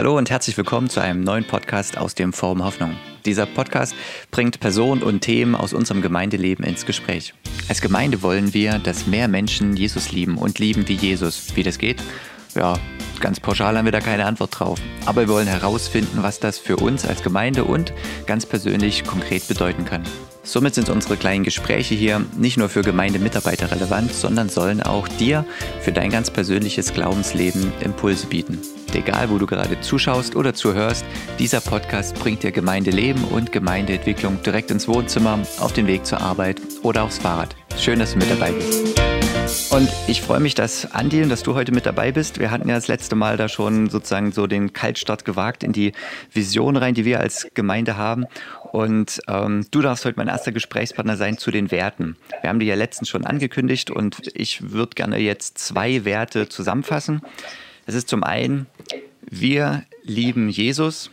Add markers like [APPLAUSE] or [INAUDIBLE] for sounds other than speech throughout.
Hallo und herzlich willkommen zu einem neuen Podcast aus dem Forum Hoffnung. Dieser Podcast bringt Personen und Themen aus unserem Gemeindeleben ins Gespräch. Als Gemeinde wollen wir, dass mehr Menschen Jesus lieben und lieben wie Jesus. Wie das geht? Ja, ganz pauschal haben wir da keine Antwort drauf. Aber wir wollen herausfinden, was das für uns als Gemeinde und ganz persönlich konkret bedeuten kann. Somit sind unsere kleinen Gespräche hier nicht nur für Gemeindemitarbeiter relevant, sondern sollen auch dir für dein ganz persönliches Glaubensleben Impulse bieten. Egal, wo du gerade zuschaust oder zuhörst, dieser Podcast bringt dir Gemeindeleben und Gemeindeentwicklung direkt ins Wohnzimmer, auf den Weg zur Arbeit oder aufs Fahrrad. Schön, dass du mit dabei bist. Und ich freue mich, dass Andi und dass du heute mit dabei bist. Wir hatten ja das letzte Mal da schon sozusagen so den Kaltstart gewagt in die Vision rein, die wir als Gemeinde haben. Und ähm, du darfst heute mein erster Gesprächspartner sein zu den Werten. Wir haben die ja letztens schon angekündigt und ich würde gerne jetzt zwei Werte zusammenfassen. Es ist zum einen, wir lieben Jesus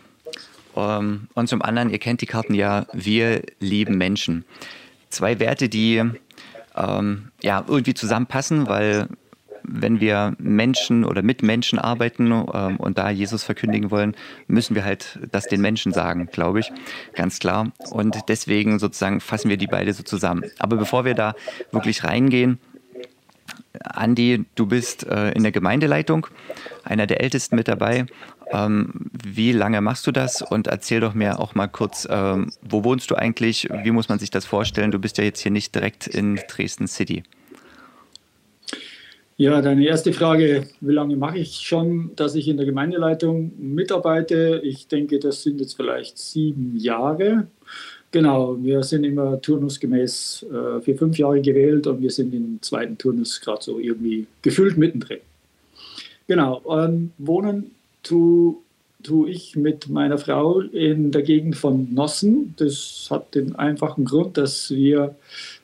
ähm, und zum anderen, ihr kennt die Karten ja, wir lieben Menschen. Zwei Werte, die ähm, ja, irgendwie zusammenpassen, weil wenn wir Menschen oder mit Menschen arbeiten ähm, und da Jesus verkündigen wollen, müssen wir halt das den Menschen sagen, glaube ich, ganz klar. Und deswegen sozusagen fassen wir die beide so zusammen. Aber bevor wir da wirklich reingehen, Andi, du bist äh, in der Gemeindeleitung, einer der Ältesten mit dabei. Ähm, wie lange machst du das? Und erzähl doch mir auch mal kurz, ähm, wo wohnst du eigentlich? Wie muss man sich das vorstellen? Du bist ja jetzt hier nicht direkt in Dresden City. Ja, deine erste Frage, wie lange mache ich schon, dass ich in der Gemeindeleitung mitarbeite? Ich denke, das sind jetzt vielleicht sieben Jahre. Genau, wir sind immer turnusgemäß äh, für fünf Jahre gewählt und wir sind im zweiten Turnus gerade so irgendwie gefühlt mittendrin. Genau, ähm, wohnen tue tu ich mit meiner Frau in der Gegend von Nossen. Das hat den einfachen Grund, dass wir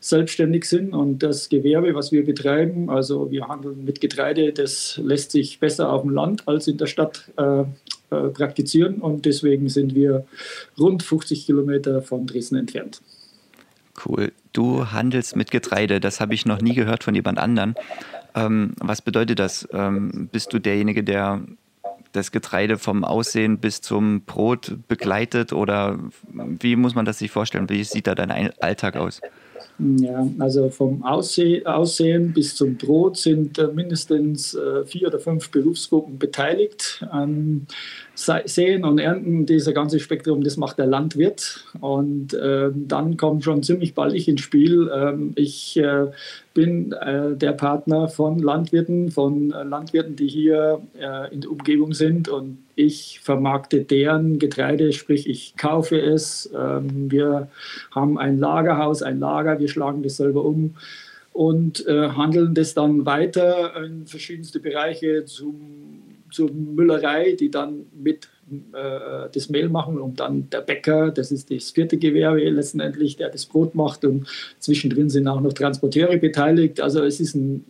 selbstständig sind und das Gewerbe, was wir betreiben, also wir handeln mit Getreide, das lässt sich besser auf dem Land als in der Stadt äh, äh, praktizieren und deswegen sind wir rund 50 Kilometer von Dresden entfernt. Cool. Du handelst mit Getreide, das habe ich noch nie gehört von jemand anderem. Ähm, was bedeutet das? Ähm, bist du derjenige, der das Getreide vom Aussehen bis zum Brot begleitet oder wie muss man das sich vorstellen? Wie sieht da dein Alltag aus? Ja, also vom Aussehen bis zum Brot sind äh, mindestens äh, vier oder fünf Berufsgruppen beteiligt. An Sehen und Ernten, dieser ganze Spektrum, das macht der Landwirt. Und äh, dann kommt schon ziemlich bald ich ins Spiel. Ähm, ich äh, bin äh, der Partner von Landwirten, von äh, Landwirten, die hier in der Umgebung sind. Und ich vermarkte deren Getreide, sprich ich kaufe es. Ähm, wir haben ein Lagerhaus, ein Lager, wir schlagen das selber um und äh, handeln das dann weiter in verschiedenste Bereiche zum, zur Müllerei, die dann mit äh, das Mehl machen und dann der Bäcker, das ist das vierte Gewerbe letztendlich, der das Brot macht und zwischendrin sind auch noch Transporteure beteiligt. Also es ist ein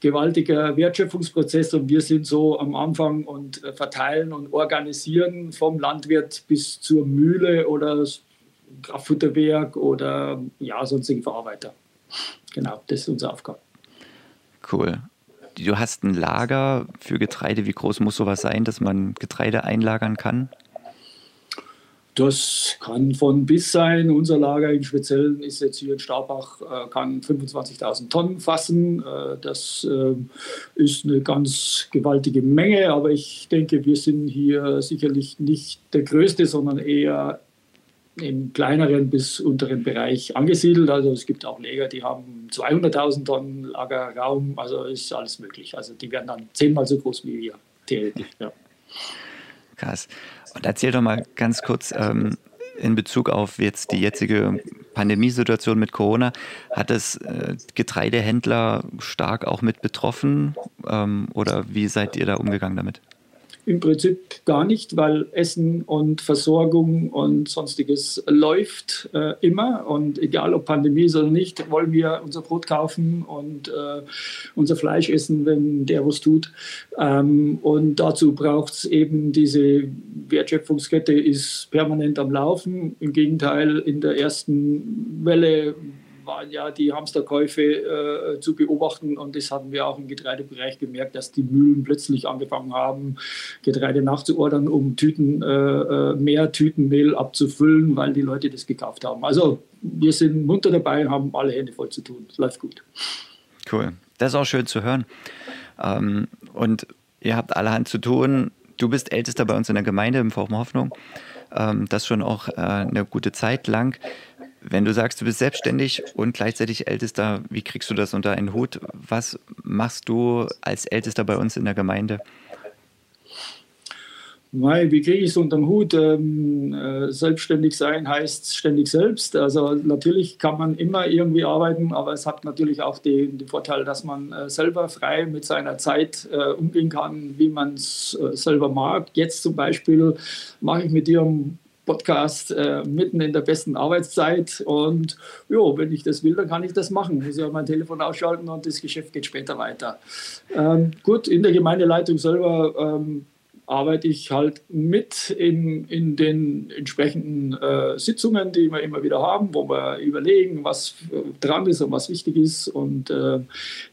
gewaltiger Wertschöpfungsprozess und wir sind so am Anfang und äh, verteilen und organisieren vom Landwirt bis zur Mühle oder Kraftfutterwerk oder ja, sonstigen Verarbeiter. Genau, das ist unsere Aufgabe. Cool. Du hast ein Lager für Getreide. Wie groß muss sowas sein, dass man Getreide einlagern kann? Das kann von bis sein. Unser Lager im Speziellen ist jetzt hier in Staubach, äh, kann 25.000 Tonnen fassen. Äh, das äh, ist eine ganz gewaltige Menge, aber ich denke, wir sind hier sicherlich nicht der Größte, sondern eher im kleineren bis unteren Bereich angesiedelt. Also es gibt auch Lager, die haben 200.000 Tonnen Lagerraum, also ist alles möglich. Also die werden dann zehnmal so groß wie wir, theoretisch. Ja. Krass. Und erzähl doch mal ganz kurz ähm, in Bezug auf jetzt die jetzige Pandemiesituation mit Corona, hat es äh, Getreidehändler stark auch mit betroffen ähm, oder wie seid ihr da umgegangen damit? Im Prinzip gar nicht, weil Essen und Versorgung und sonstiges läuft äh, immer. Und egal ob Pandemie ist oder nicht, wollen wir unser Brot kaufen und äh, unser Fleisch essen, wenn der was tut. Ähm, und dazu braucht es eben diese Wertschöpfungskette ist permanent am Laufen. Im Gegenteil, in der ersten Welle waren ja die Hamsterkäufe äh, zu beobachten und das hatten wir auch im Getreidebereich gemerkt, dass die Mühlen plötzlich angefangen haben, Getreide nachzuordern, um Tüten, äh, äh mehr Tütenmehl abzufüllen, weil die Leute das gekauft haben. Also wir sind munter dabei, haben alle Hände voll zu tun. Es läuft gut. Cool. Das ist auch schön zu hören. Ähm, und ihr habt allerhand zu tun. Du bist Ältester bei uns in der Gemeinde im Forum Hoffnung. Ähm, das schon auch äh, eine gute Zeit lang. Wenn du sagst, du bist selbstständig und gleichzeitig Ältester, wie kriegst du das unter einen Hut? Was machst du als Ältester bei uns in der Gemeinde? Mei, wie kriege ich es unterm Hut? Ähm, äh, selbstständig sein heißt ständig selbst. Also natürlich kann man immer irgendwie arbeiten, aber es hat natürlich auch den, den Vorteil, dass man äh, selber frei mit seiner Zeit äh, umgehen kann, wie man es äh, selber mag. Jetzt zum Beispiel mache ich mit dir einen Podcast äh, mitten in der besten Arbeitszeit und ja, wenn ich das will, dann kann ich das machen. Ich muss ja mein Telefon ausschalten und das Geschäft geht später weiter. Ähm, gut, in der Gemeindeleitung selber ähm, arbeite ich halt mit in, in den entsprechenden äh, Sitzungen, die wir immer wieder haben, wo wir überlegen, was äh, dran ist und was wichtig ist. Und äh,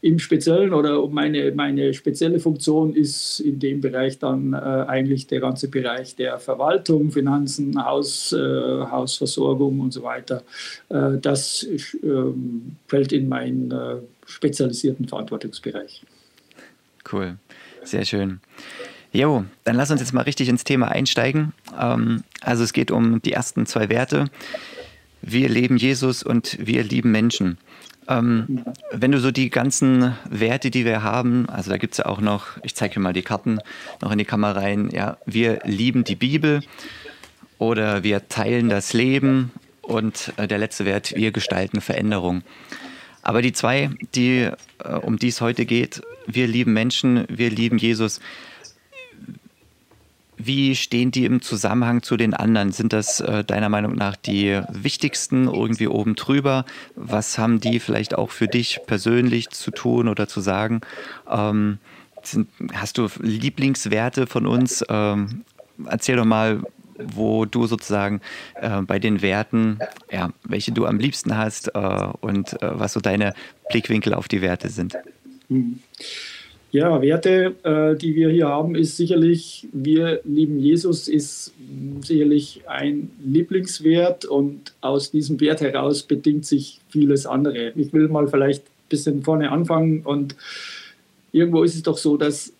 im Speziellen oder meine, meine spezielle Funktion ist in dem Bereich dann äh, eigentlich der ganze Bereich der Verwaltung, Finanzen, Haus, äh, Hausversorgung und so weiter. Äh, das ähm, fällt in meinen spezialisierten Verantwortungsbereich. Cool, sehr schön. Jo, dann lass uns jetzt mal richtig ins Thema einsteigen. Ähm, also es geht um die ersten zwei Werte. Wir leben Jesus und wir lieben Menschen. Ähm, wenn du so die ganzen Werte, die wir haben, also da gibt es ja auch noch, ich zeige dir mal die Karten noch in die Kamera rein, ja, wir lieben die Bibel oder wir teilen das Leben und äh, der letzte Wert, wir gestalten Veränderung. Aber die zwei, die, äh, um die es heute geht, wir lieben Menschen, wir lieben Jesus, wie stehen die im Zusammenhang zu den anderen? Sind das äh, deiner Meinung nach die wichtigsten irgendwie oben drüber? Was haben die vielleicht auch für dich persönlich zu tun oder zu sagen? Ähm, sind, hast du Lieblingswerte von uns? Ähm, erzähl doch mal, wo du sozusagen äh, bei den Werten, ja, welche du am liebsten hast äh, und äh, was so deine Blickwinkel auf die Werte sind. Mhm. Ja, Werte, äh, die wir hier haben, ist sicherlich, wir lieben Jesus, ist sicherlich ein Lieblingswert und aus diesem Wert heraus bedingt sich vieles andere. Ich will mal vielleicht ein bisschen vorne anfangen und irgendwo ist es doch so, dass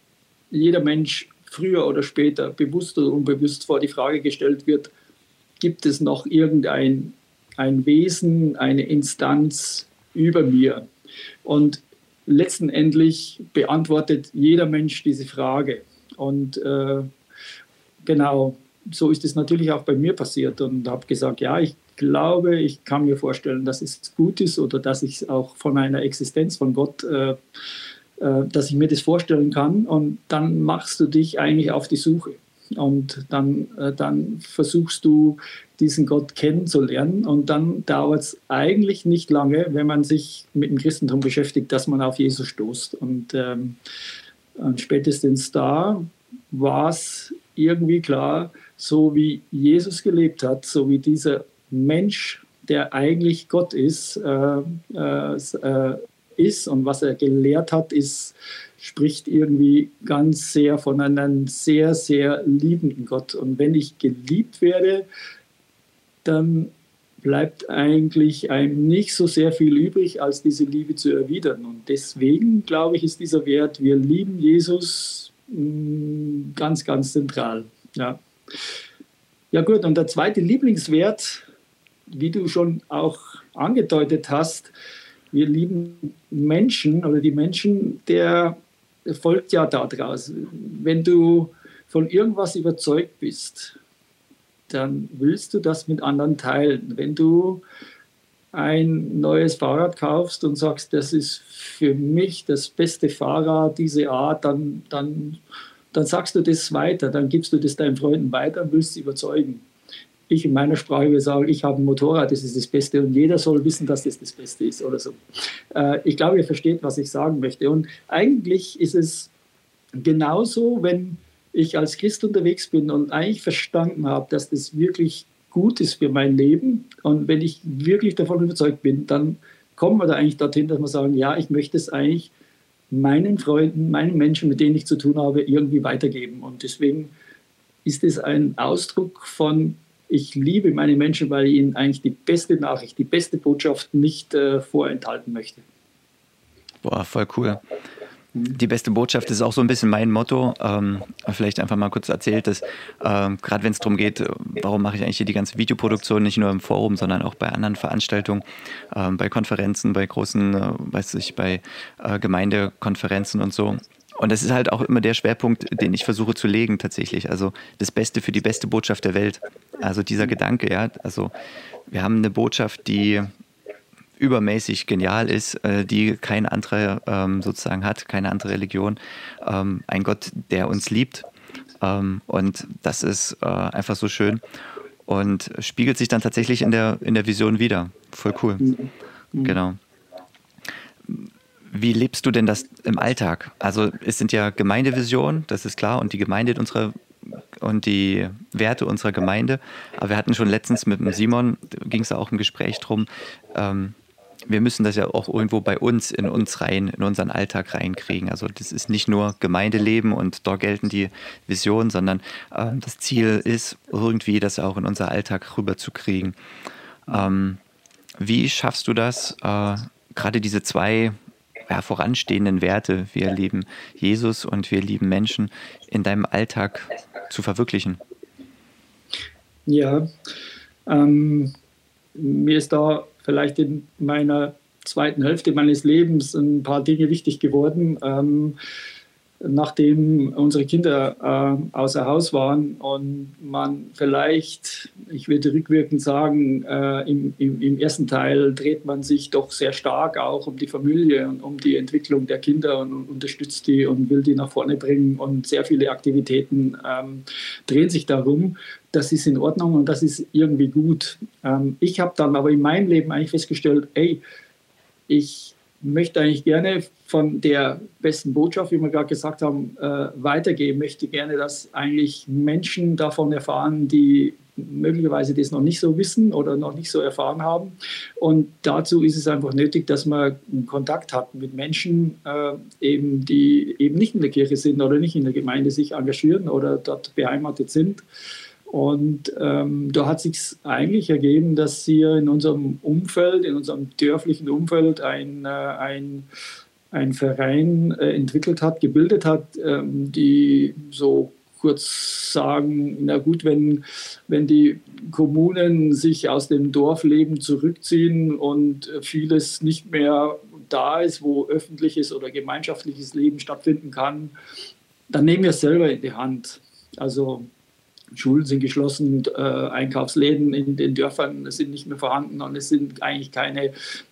jeder Mensch früher oder später, bewusst oder unbewusst, vor die Frage gestellt wird, gibt es noch irgendein ein Wesen, eine Instanz über mir? Und letztendlich beantwortet jeder Mensch diese Frage. Und äh, genau, so ist es natürlich auch bei mir passiert und habe gesagt, ja, ich glaube, ich kann mir vorstellen, dass es gut ist oder dass ich auch von einer Existenz von Gott, äh, äh, dass ich mir das vorstellen kann. Und dann machst du dich eigentlich auf die Suche. Und dann, äh, dann versuchst du diesen Gott kennenzulernen. Und dann dauert es eigentlich nicht lange, wenn man sich mit dem Christentum beschäftigt, dass man auf Jesus stoßt. Und, ähm, spätestens da war es irgendwie klar, so wie Jesus gelebt hat, so wie dieser Mensch, der eigentlich Gott ist, äh, äh, äh ist und was er gelehrt hat, ist spricht irgendwie ganz sehr von einem sehr, sehr liebenden Gott. Und wenn ich geliebt werde, dann bleibt eigentlich einem nicht so sehr viel übrig, als diese Liebe zu erwidern. Und deswegen, glaube ich, ist dieser Wert, wir lieben Jesus, mm, ganz, ganz zentral. Ja. ja gut, und der zweite Lieblingswert, wie du schon auch angedeutet hast, wir lieben Menschen oder die Menschen, der folgt ja daraus. Wenn du von irgendwas überzeugt bist, dann willst du das mit anderen teilen. Wenn du ein neues Fahrrad kaufst und sagst, das ist für mich das beste Fahrrad, diese Art, dann, dann, dann sagst du das weiter, dann gibst du das deinen Freunden weiter und willst sie überzeugen ich in meiner Sprache würde sagen, ich habe ein Motorrad, das ist das Beste und jeder soll wissen, dass das das Beste ist oder so. Äh, ich glaube, ihr versteht, was ich sagen möchte. Und eigentlich ist es genauso, wenn ich als Christ unterwegs bin und eigentlich verstanden habe, dass das wirklich gut ist für mein Leben und wenn ich wirklich davon überzeugt bin, dann kommen wir da eigentlich dorthin, dass wir sagen, ja, ich möchte es eigentlich meinen Freunden, meinen Menschen, mit denen ich zu tun habe, irgendwie weitergeben. Und deswegen ist es ein Ausdruck von, ich liebe meine Menschen, weil ich ihnen eigentlich die beste Nachricht, die beste Botschaft nicht äh, vorenthalten möchte. Boah, voll cool. Die beste Botschaft ist auch so ein bisschen mein Motto. Ähm, vielleicht einfach mal kurz erzählt, dass ähm, gerade wenn es darum geht, warum mache ich eigentlich hier die ganze Videoproduktion nicht nur im Forum, sondern auch bei anderen Veranstaltungen, ähm, bei Konferenzen, bei großen, äh, weiß ich, bei äh, Gemeindekonferenzen und so. Und das ist halt auch immer der Schwerpunkt, den ich versuche zu legen tatsächlich. Also das Beste für die beste Botschaft der Welt. Also dieser Gedanke, ja. Also wir haben eine Botschaft, die übermäßig genial ist, äh, die kein anderer ähm, sozusagen hat, keine andere Religion. Ähm, ein Gott, der uns liebt. Ähm, und das ist äh, einfach so schön und spiegelt sich dann tatsächlich in der, in der Vision wieder. Voll cool. Mhm. Genau. Wie lebst du denn das im Alltag? Also es sind ja Gemeindevisionen, das ist klar, und die Gemeinde unserer und die Werte unserer Gemeinde. Aber wir hatten schon letztens mit dem Simon, ging es auch im Gespräch drum, ähm, wir müssen das ja auch irgendwo bei uns, in uns rein, in unseren Alltag reinkriegen. Also das ist nicht nur Gemeindeleben und dort gelten die Visionen, sondern äh, das Ziel ist irgendwie, das auch in unser Alltag rüberzukriegen. Ähm, wie schaffst du das, äh, gerade diese zwei ja, voranstehenden Werte, wir lieben Jesus und wir lieben Menschen, in deinem Alltag zu verwirklichen? Ja, ähm, mir ist da vielleicht in meiner zweiten Hälfte meines Lebens ein paar Dinge wichtig geworden. Ähm, nachdem unsere Kinder äh, außer Haus waren und man vielleicht, ich würde rückwirkend sagen, äh, im, im, im, ersten Teil dreht man sich doch sehr stark auch um die Familie und um die Entwicklung der Kinder und, und unterstützt die und will die nach vorne bringen und sehr viele Aktivitäten ähm, drehen sich darum. Das ist in Ordnung und das ist irgendwie gut. Ähm, ich habe dann aber in meinem Leben eigentlich festgestellt, ey, ich möchte eigentlich gerne von der besten Botschaft, wie wir gerade gesagt haben, äh, weitergeben. Möchte gerne, dass eigentlich Menschen davon erfahren, die möglicherweise das noch nicht so wissen oder noch nicht so erfahren haben. Und dazu ist es einfach nötig, dass man Kontakt hat mit Menschen, äh, eben, die eben nicht in der Kirche sind oder nicht in der Gemeinde sich engagieren oder dort beheimatet sind. Und ähm, da hat sich eigentlich ergeben, dass hier in unserem Umfeld, in unserem dörflichen Umfeld ein, äh, ein, ein Verein äh, entwickelt hat, gebildet hat, ähm, die so kurz sagen, na gut, wenn, wenn die Kommunen sich aus dem Dorfleben zurückziehen und vieles nicht mehr da ist, wo öffentliches oder gemeinschaftliches Leben stattfinden kann, dann nehmen wir es selber in die Hand. Also Schulen sind geschlossen, äh, Einkaufsläden in den Dörfern sind nicht mehr vorhanden und es sind eigentlich keine,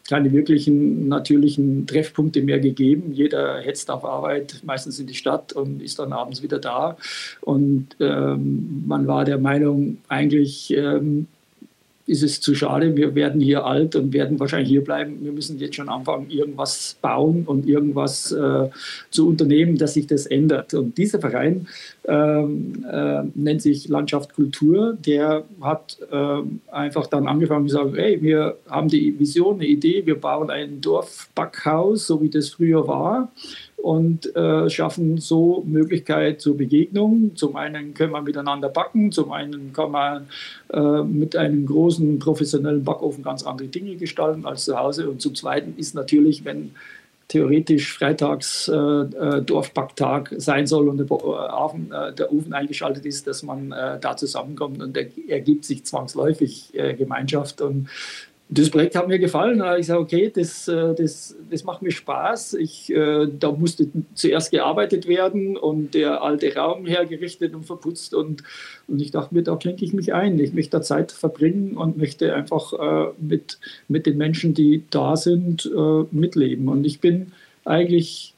keine wirklichen natürlichen Treffpunkte mehr gegeben. Jeder hetzt auf Arbeit, meistens in die Stadt und ist dann abends wieder da. Und ähm, man war der Meinung, eigentlich ähm, ist es zu schade. Wir werden hier alt und werden wahrscheinlich hier bleiben. Wir müssen jetzt schon anfangen, irgendwas bauen und irgendwas äh, zu unternehmen, dass sich das ändert. Und dieser Verein ähm, äh, nennt sich Landschaft Kultur. Der hat äh, einfach dann angefangen zu sagen, hey, wir haben die Vision, eine Idee, wir bauen ein Dorfbackhaus, so wie das früher war und äh, schaffen so Möglichkeit zur Begegnung. Zum einen können wir miteinander backen, zum einen kann man äh, mit einem großen professionellen Backofen ganz andere Dinge gestalten als zu Hause. Und zum Zweiten ist natürlich, wenn theoretisch freitags äh, äh Dorfbacktag sein soll und der, Ofen, äh, der Ofen eingeschaltet ist, dass man äh, da zusammenkommt und er, ergibt sich zwangsläufig Gemeinschaft und das Projekt hat mir gefallen. Habe ich gesagt, okay, das, äh, das, das macht mir Spaß. Ich, äh, da musste zuerst gearbeitet werden und der alte Raum hergerichtet und verputzt. Und, und ich dachte mir, da klinke ich mich ein. Ich möchte da Zeit verbringen und möchte einfach äh, mit, mit den Menschen, die da sind, mitleben. Und ich bin eigentlich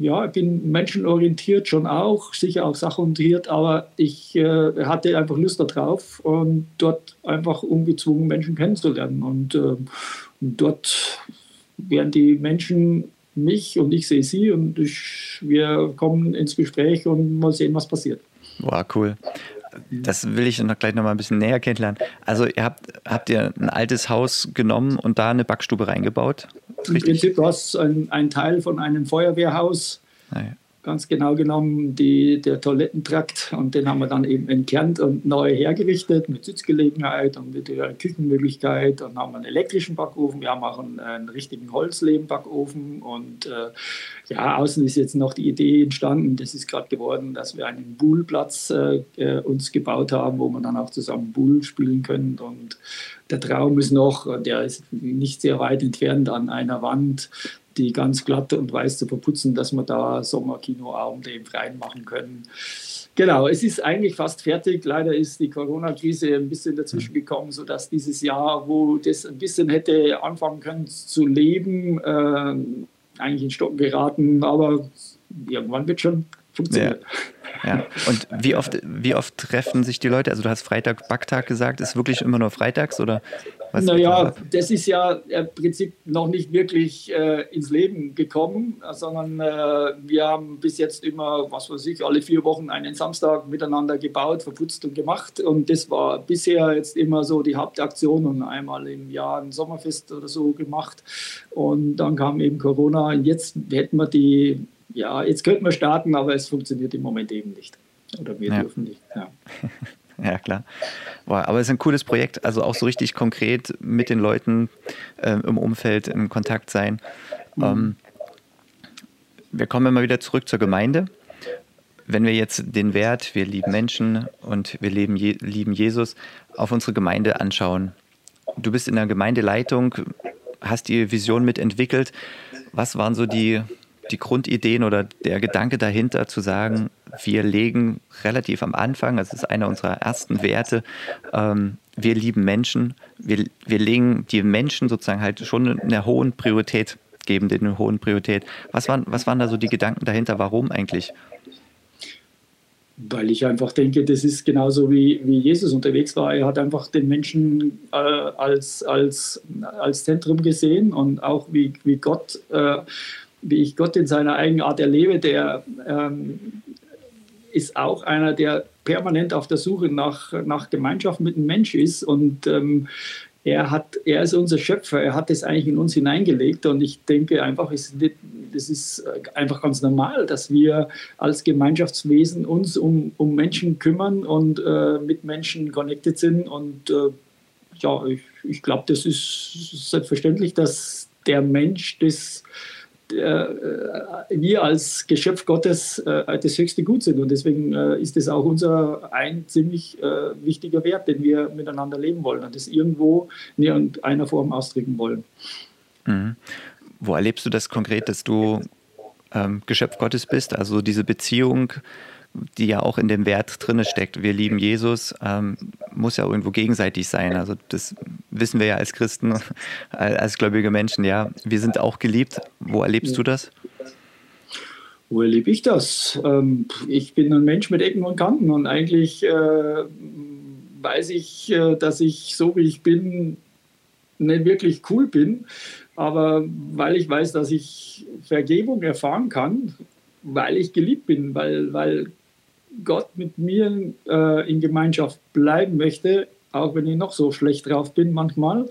ja, ich bin menschenorientiert schon auch, sicher auch sachorientiert, aber ich äh, hatte einfach Lust darauf und dort einfach ungezwungen Menschen kennenzulernen. Und, äh, und dort werden die Menschen mich und ich sehe sie und ich, wir kommen ins Gespräch und mal sehen, was passiert. Wow, cool. Das will ich noch gleich noch mal ein bisschen näher kennenlernen. Also ihr habt, habt ihr ein altes Haus genommen und da eine Backstube reingebaut? Im Prinzip war es ein, ein Teil von einem Feuerwehrhaus. Ah, ja ganz genau genommen die, der Toilettentrakt. Und den haben wir dann eben entkernt und neu hergerichtet mit Sitzgelegenheit und mit der Küchenmöglichkeit. Und haben einen elektrischen Backofen, wir haben auch einen, einen richtigen Holzlehmbackofen. Und äh, ja, außen ist jetzt noch die Idee entstanden, das ist gerade geworden, dass wir einen Bullplatz äh, äh, uns gebaut haben, wo man dann auch zusammen Bull spielen können. Und der Traum ist noch, der ist nicht sehr weit entfernt an einer Wand, die ganz glatt und weiß zu verputzen, dass wir da Sommerkinoabende im Freien machen können. Genau, es ist eigentlich fast fertig. Leider ist die Corona-Krise ein bisschen dazwischen gekommen, sodass dieses Jahr, wo das ein bisschen hätte anfangen können zu leben, äh, eigentlich in Stocken geraten. Aber irgendwann wird schon funktionieren. Ja. ja. Und wie oft, wie oft treffen sich die Leute? Also du hast Freitag Backtag gesagt. Ist wirklich immer nur freitags oder was naja, das ist ja im Prinzip noch nicht wirklich äh, ins Leben gekommen, sondern äh, wir haben bis jetzt immer, was weiß ich, alle vier Wochen einen Samstag miteinander gebaut, verputzt und gemacht. Und das war bisher jetzt immer so die Hauptaktion und einmal im Jahr ein Sommerfest oder so gemacht. Und dann kam eben Corona. Und jetzt hätten wir die, ja, jetzt könnten wir starten, aber es funktioniert im Moment eben nicht. Oder wir ja. dürfen nicht. Ja. [LAUGHS] Ja, klar. Boah, aber es ist ein cooles Projekt, also auch so richtig konkret mit den Leuten äh, im Umfeld in Kontakt sein. Mhm. Ähm, wir kommen immer wieder zurück zur Gemeinde. Wenn wir jetzt den Wert, wir lieben Menschen und wir leben, je, lieben Jesus, auf unsere Gemeinde anschauen. Du bist in der Gemeindeleitung, hast die Vision mitentwickelt. Was waren so die die Grundideen oder der Gedanke dahinter zu sagen, wir legen relativ am Anfang, das ist einer unserer ersten Werte, ähm, wir lieben Menschen, wir, wir legen die Menschen sozusagen halt schon eine hohen Priorität, geben denen eine hohen Priorität. Was waren, was waren da so die Gedanken dahinter? Warum eigentlich? Weil ich einfach denke, das ist genauso wie, wie Jesus unterwegs war. Er hat einfach den Menschen äh, als, als, als Zentrum gesehen und auch wie, wie Gott äh, wie ich Gott in seiner Eigenart erlebe, der ähm, ist auch einer, der permanent auf der Suche nach, nach Gemeinschaft mit dem Mensch ist. Und ähm, er, hat, er ist unser Schöpfer, er hat es eigentlich in uns hineingelegt. Und ich denke einfach, es ist, das ist einfach ganz normal, dass wir als Gemeinschaftswesen uns um, um Menschen kümmern und äh, mit Menschen connected sind. Und äh, ja, ich, ich glaube, das ist selbstverständlich, dass der Mensch das wir als Geschöpf Gottes äh, das höchste Gut sind. Und deswegen äh, ist es auch unser ein ziemlich wichtiger Wert, den wir miteinander leben wollen und das irgendwo in irgendeiner Form ausdrücken wollen. Mhm. Wo erlebst du das konkret, dass du ähm, Geschöpf Gottes bist? Also diese Beziehung die ja auch in dem Wert drin steckt. Wir lieben Jesus, ähm, muss ja irgendwo gegenseitig sein. Also das wissen wir ja als Christen, als gläubige Menschen, ja. Wir sind auch geliebt. Wo erlebst du das? Wo erlebe ich das? Ähm, ich bin ein Mensch mit Ecken und Kanten und eigentlich äh, weiß ich, äh, dass ich so wie ich bin nicht wirklich cool bin. Aber weil ich weiß, dass ich Vergebung erfahren kann, weil ich geliebt bin, weil, weil Gott mit mir äh, in Gemeinschaft bleiben möchte, auch wenn ich noch so schlecht drauf bin manchmal,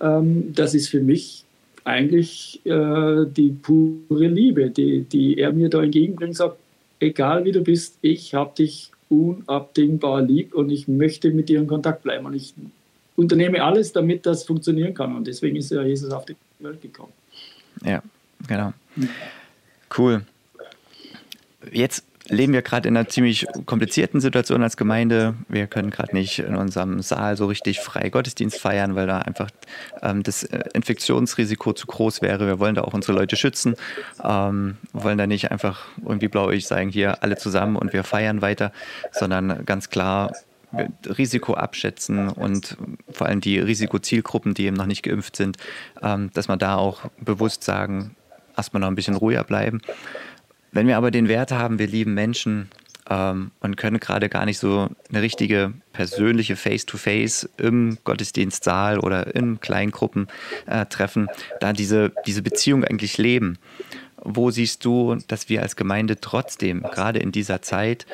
ähm, das ist für mich eigentlich äh, die pure Liebe, die, die er mir da entgegenbringt, sagt, egal wie du bist, ich habe dich unabdingbar lieb und ich möchte mit dir in Kontakt bleiben und ich unternehme alles, damit das funktionieren kann und deswegen ist ja Jesus auf die Welt gekommen. Ja, genau. Cool. Jetzt leben wir gerade in einer ziemlich komplizierten Situation als Gemeinde. Wir können gerade nicht in unserem Saal so richtig frei Gottesdienst feiern, weil da einfach ähm, das äh, Infektionsrisiko zu groß wäre. Wir wollen da auch unsere Leute schützen, ähm, wollen da nicht einfach irgendwie blauig sagen, hier alle zusammen und wir feiern weiter, sondern ganz klar Risiko abschätzen und vor allem die Risikozielgruppen, die eben noch nicht geimpft sind, ähm, dass man da auch bewusst sagen, erstmal noch ein bisschen ruhiger bleiben. Wenn wir aber den Wert haben, wir lieben Menschen ähm, und können gerade gar nicht so eine richtige persönliche Face-to-Face -face im Gottesdienstsaal oder in Kleingruppen äh, treffen, da diese, diese Beziehung eigentlich leben. Wo siehst du, dass wir als Gemeinde trotzdem, gerade in dieser Zeit,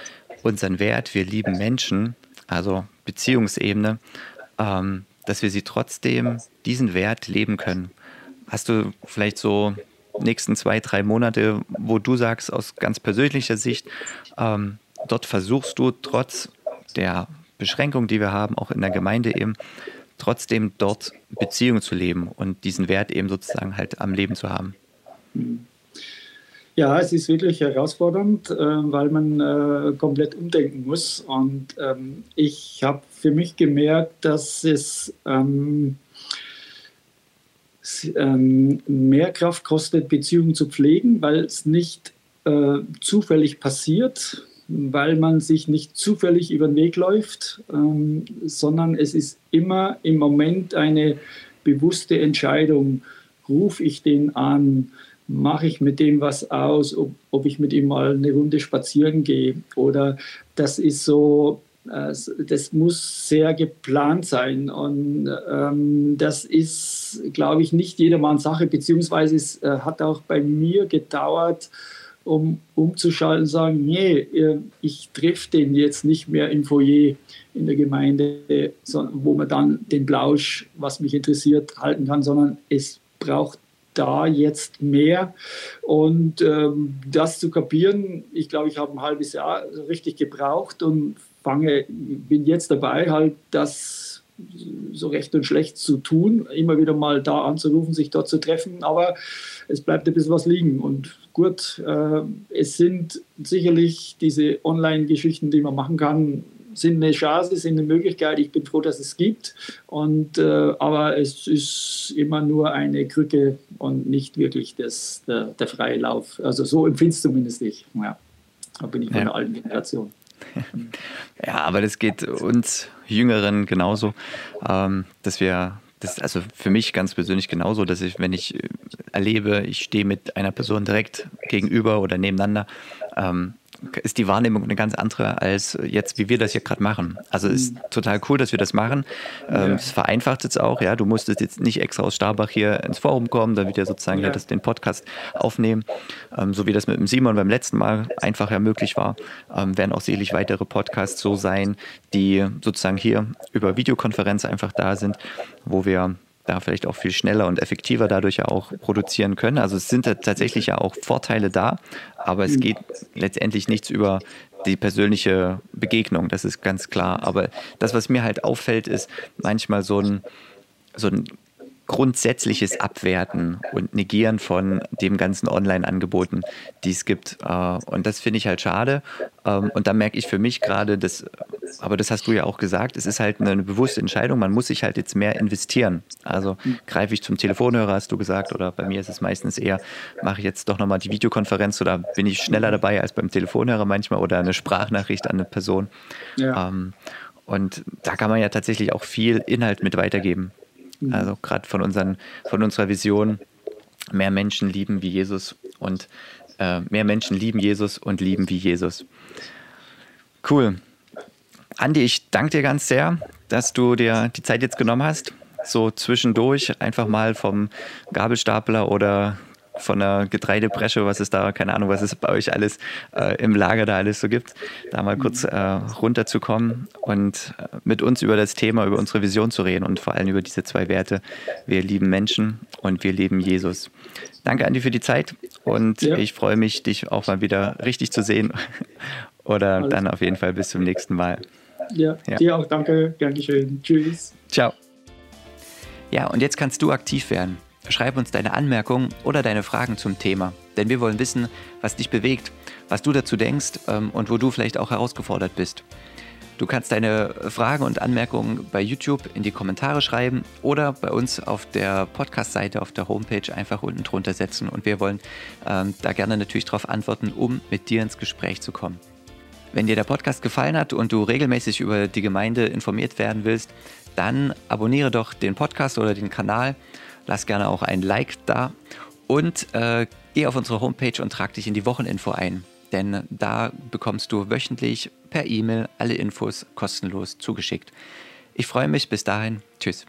unseren Wert, wir lieben Menschen, also Beziehungsebene, ähm, dass wir sie trotzdem diesen Wert leben können? hast du vielleicht so nächsten zwei, drei Monate, wo du sagst, aus ganz persönlicher Sicht, ähm, dort versuchst du trotz der Beschränkung, die wir haben, auch in der Gemeinde eben, trotzdem dort Beziehung zu leben und diesen Wert eben sozusagen halt am Leben zu haben? Ja, es ist wirklich herausfordernd, äh, weil man äh, komplett umdenken muss. Und ähm, ich habe für mich gemerkt, dass es ähm, mehr Kraft kostet, Beziehungen zu pflegen, weil es nicht äh, zufällig passiert, weil man sich nicht zufällig über den Weg läuft, ähm, sondern es ist immer im Moment eine bewusste Entscheidung. Rufe ich den an? Mache ich mit dem was aus? Ob, ob ich mit ihm mal eine Runde spazieren gehe? Oder das ist so, das muss sehr geplant sein. Und ähm, das ist, glaube ich, nicht jedermanns Sache, beziehungsweise es äh, hat auch bei mir gedauert, um umzuschalten und sagen, nee, ich treffe den jetzt nicht mehr im Foyer in der Gemeinde, wo man dann den Blausch, was mich interessiert, halten kann, sondern es braucht da jetzt mehr. Und ähm, das zu kapieren, ich glaube, ich habe ein halbes Jahr richtig gebraucht und fange, bin jetzt dabei, halt das so recht und schlecht zu tun, immer wieder mal da anzurufen, sich dort zu treffen, aber es bleibt ein bisschen was liegen. Und gut, äh, es sind sicherlich diese Online-Geschichten, die man machen kann, sind eine Chance, sind eine Möglichkeit. Ich bin froh, dass es gibt. Und, äh, aber es ist immer nur eine Krücke und nicht wirklich das, der, der freie Lauf. Also so empfinde ich zumindest ich. Ja, da bin ich von ja. der alten Generation. Ja, aber das geht uns Jüngeren genauso, ähm, dass wir, das ist also für mich ganz persönlich genauso, dass ich, wenn ich erlebe, ich stehe mit einer Person direkt gegenüber oder nebeneinander, ähm, ist die Wahrnehmung eine ganz andere als jetzt, wie wir das hier gerade machen. Also ist mhm. total cool, dass wir das machen. Ähm, es vereinfacht jetzt auch, ja. Du musstest jetzt nicht extra aus Starbach hier ins Forum kommen, damit wir sozusagen ja. hier das, den Podcast aufnehmen. Ähm, so wie das mit dem Simon beim letzten Mal einfach ja möglich war, ähm, werden auch sicherlich weitere Podcasts so sein, die sozusagen hier über Videokonferenz einfach da sind, wo wir da vielleicht auch viel schneller und effektiver dadurch ja auch produzieren können. Also es sind tatsächlich ja auch Vorteile da, aber es geht letztendlich nichts über die persönliche Begegnung, das ist ganz klar. Aber das, was mir halt auffällt, ist manchmal so ein, so ein grundsätzliches Abwerten und Negieren von dem ganzen Online-Angeboten, die es gibt. Äh, und das finde ich halt schade. Ähm, und da merke ich für mich gerade, dass, aber das hast du ja auch gesagt, es ist halt eine bewusste Entscheidung, man muss sich halt jetzt mehr investieren. Also greife ich zum Telefonhörer, hast du gesagt, oder bei mir ist es meistens eher, mache ich jetzt doch nochmal die Videokonferenz oder bin ich schneller dabei als beim Telefonhörer manchmal oder eine Sprachnachricht an eine Person. Ja. Ähm, und da kann man ja tatsächlich auch viel Inhalt mit weitergeben. Mhm. Also gerade von, von unserer Vision, mehr Menschen lieben wie Jesus und äh, mehr Menschen lieben Jesus und lieben wie Jesus. Cool. Andi, ich danke dir ganz sehr, dass du dir die Zeit jetzt genommen hast. So zwischendurch einfach mal vom Gabelstapler oder von der Getreidebresche, was es da, keine Ahnung, was es bei euch alles äh, im Lager da alles so gibt, da mal kurz äh, runterzukommen und äh, mit uns über das Thema, über unsere Vision zu reden und vor allem über diese zwei Werte. Wir lieben Menschen und wir lieben Jesus. Danke, Andi, für die Zeit und ja. ich freue mich, dich auch mal wieder richtig zu sehen [LAUGHS] oder Alles dann auf jeden Fall bis zum nächsten Mal. Ja, ja. dir auch danke, Dankeschön. Tschüss. Ciao. Ja, und jetzt kannst du aktiv werden. Schreib uns deine Anmerkungen oder deine Fragen zum Thema, denn wir wollen wissen, was dich bewegt, was du dazu denkst ähm, und wo du vielleicht auch herausgefordert bist. Du kannst deine Fragen und Anmerkungen bei YouTube in die Kommentare schreiben oder bei uns auf der Podcast-Seite auf der Homepage einfach unten drunter setzen und wir wollen ähm, da gerne natürlich darauf antworten, um mit dir ins Gespräch zu kommen. Wenn dir der Podcast gefallen hat und du regelmäßig über die Gemeinde informiert werden willst, dann abonniere doch den Podcast oder den Kanal Lass gerne auch ein Like da und äh, geh auf unsere Homepage und trag dich in die Wocheninfo ein. Denn da bekommst du wöchentlich per E-Mail alle Infos kostenlos zugeschickt. Ich freue mich. Bis dahin. Tschüss.